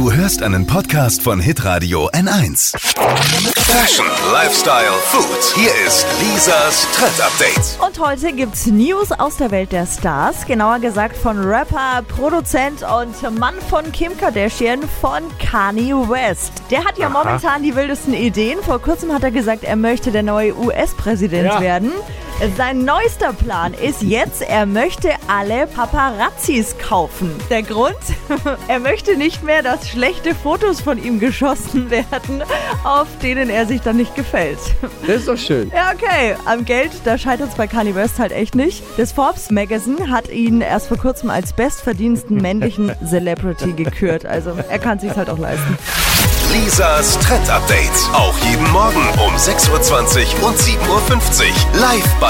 Du hörst einen Podcast von Hitradio N1. Fashion, Lifestyle, Food. Hier ist Lisas Trend Update. Und heute gibt's News aus der Welt der Stars. Genauer gesagt von Rapper, Produzent und Mann von Kim Kardashian von Kanye West. Der hat ja Aha. momentan die wildesten Ideen. Vor kurzem hat er gesagt, er möchte der neue US-Präsident Ja. werden. Sein neuester Plan ist jetzt, er möchte alle Paparazzis kaufen. Der Grund? er möchte nicht mehr, dass schlechte Fotos von ihm geschossen werden, auf denen er sich dann nicht gefällt. Das ist doch schön. Ja, okay. Am Geld, da scheitert es bei Kanye West halt echt nicht. Das Forbes Magazine hat ihn erst vor kurzem als bestverdiensten männlichen Celebrity gekürt. Also er kann sich's halt auch leisten. Lisas Trend Update. Auch jeden Morgen um 6.20 Uhr und 7.50 Uhr. Live bei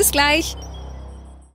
Bis gleich.